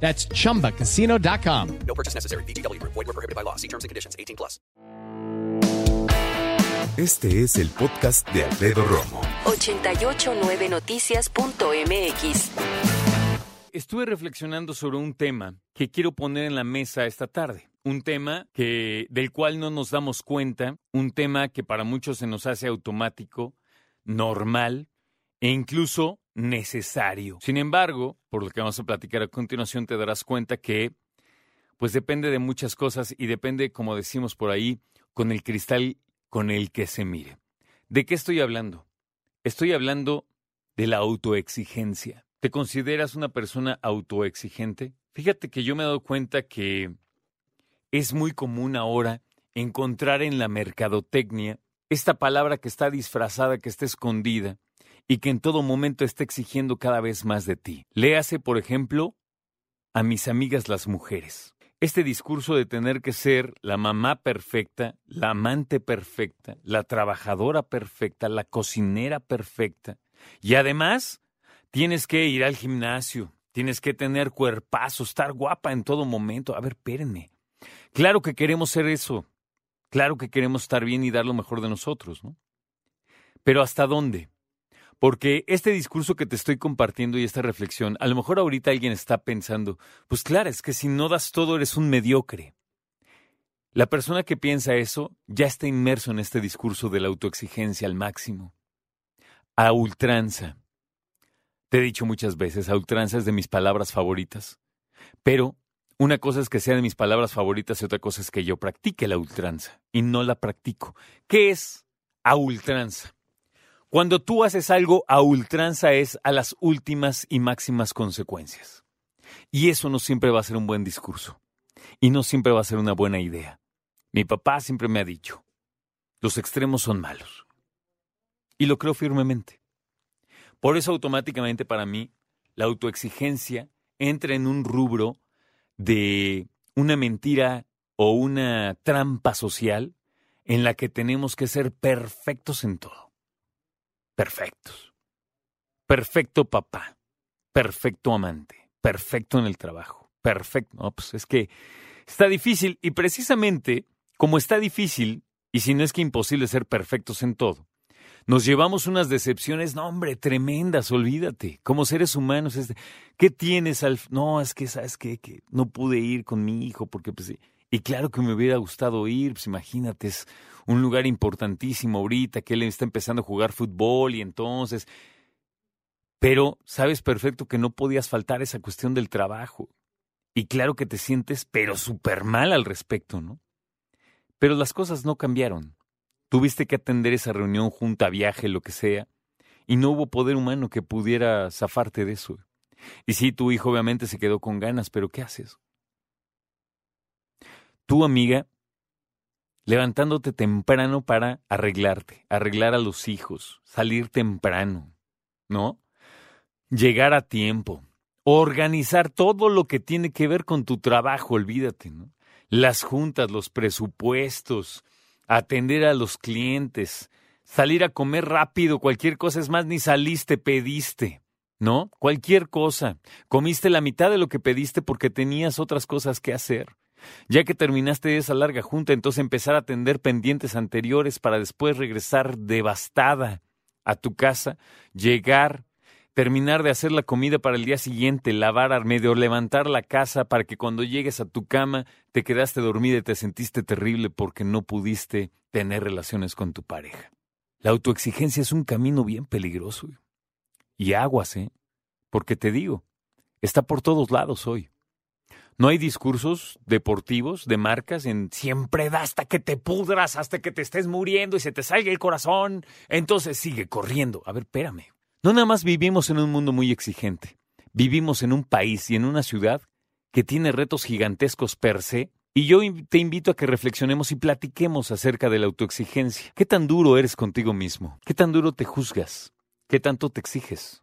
That's chumbacasino.com. No purchase necessary. BGW. Void were prohibited by law. See terms and conditions. 18 plus. Este es el podcast de Alfredo Romo. 889noticias.mx. Estuve reflexionando sobre un tema que quiero poner en la mesa esta tarde. Un tema que, del cual no nos damos cuenta, un tema que para muchos se nos hace automático, normal e incluso necesario. Sin embargo, por lo que vamos a platicar a continuación, te darás cuenta que pues depende de muchas cosas y depende, como decimos por ahí, con el cristal con el que se mire. ¿De qué estoy hablando? Estoy hablando de la autoexigencia. ¿Te consideras una persona autoexigente? Fíjate que yo me he dado cuenta que es muy común ahora encontrar en la mercadotecnia esta palabra que está disfrazada, que está escondida, y que en todo momento está exigiendo cada vez más de ti. Léase, por ejemplo, a mis amigas las mujeres. Este discurso de tener que ser la mamá perfecta, la amante perfecta, la trabajadora perfecta, la cocinera perfecta. Y además, tienes que ir al gimnasio, tienes que tener cuerpazo, estar guapa en todo momento. A ver, espérenme. Claro que queremos ser eso. Claro que queremos estar bien y dar lo mejor de nosotros, ¿no? Pero ¿hasta dónde? Porque este discurso que te estoy compartiendo y esta reflexión, a lo mejor ahorita alguien está pensando, pues claro, es que si no das todo eres un mediocre. La persona que piensa eso ya está inmerso en este discurso de la autoexigencia al máximo. A ultranza. Te he dicho muchas veces, a ultranza es de mis palabras favoritas. Pero una cosa es que sea de mis palabras favoritas y otra cosa es que yo practique la ultranza y no la practico. ¿Qué es a ultranza? Cuando tú haces algo a ultranza es a las últimas y máximas consecuencias. Y eso no siempre va a ser un buen discurso. Y no siempre va a ser una buena idea. Mi papá siempre me ha dicho, los extremos son malos. Y lo creo firmemente. Por eso automáticamente para mí la autoexigencia entra en un rubro de una mentira o una trampa social en la que tenemos que ser perfectos en todo perfectos. Perfecto papá, perfecto amante, perfecto en el trabajo, perfecto. No, pues es que está difícil y precisamente como está difícil, y si no es que imposible ser perfectos en todo, nos llevamos unas decepciones, no hombre, tremendas, olvídate, como seres humanos. ¿Qué tienes al... No, es que, ¿sabes qué? Que no pude ir con mi hijo porque pues... Y claro que me hubiera gustado ir, pues imagínate, es un lugar importantísimo ahorita, que él está empezando a jugar fútbol y entonces... Pero sabes perfecto que no podías faltar esa cuestión del trabajo. Y claro que te sientes, pero súper mal al respecto, ¿no? Pero las cosas no cambiaron. Tuviste que atender esa reunión, junta, viaje, lo que sea, y no hubo poder humano que pudiera zafarte de eso. Y sí, tu hijo obviamente se quedó con ganas, pero ¿qué haces? Tu amiga levantándote temprano para arreglarte, arreglar a los hijos, salir temprano, ¿no? Llegar a tiempo, organizar todo lo que tiene que ver con tu trabajo, olvídate, ¿no? Las juntas, los presupuestos, atender a los clientes, salir a comer rápido, cualquier cosa, es más, ni saliste, pediste, ¿no? Cualquier cosa. Comiste la mitad de lo que pediste porque tenías otras cosas que hacer. Ya que terminaste esa larga junta, entonces empezar a atender pendientes anteriores para después regresar devastada a tu casa, llegar, terminar de hacer la comida para el día siguiente, lavar, medio levantar la casa para que cuando llegues a tu cama te quedaste dormida y te sentiste terrible porque no pudiste tener relaciones con tu pareja. La autoexigencia es un camino bien peligroso. Y aguas, ¿eh? Porque te digo, está por todos lados hoy. No hay discursos deportivos de marcas en siempre da hasta que te pudras, hasta que te estés muriendo y se te salga el corazón. Entonces sigue corriendo. A ver, espérame. No nada más vivimos en un mundo muy exigente. Vivimos en un país y en una ciudad que tiene retos gigantescos per se Y yo te invito a que reflexionemos y platiquemos acerca de la autoexigencia. ¿Qué tan duro eres contigo mismo? ¿Qué tan duro te juzgas? ¿Qué tanto te exiges?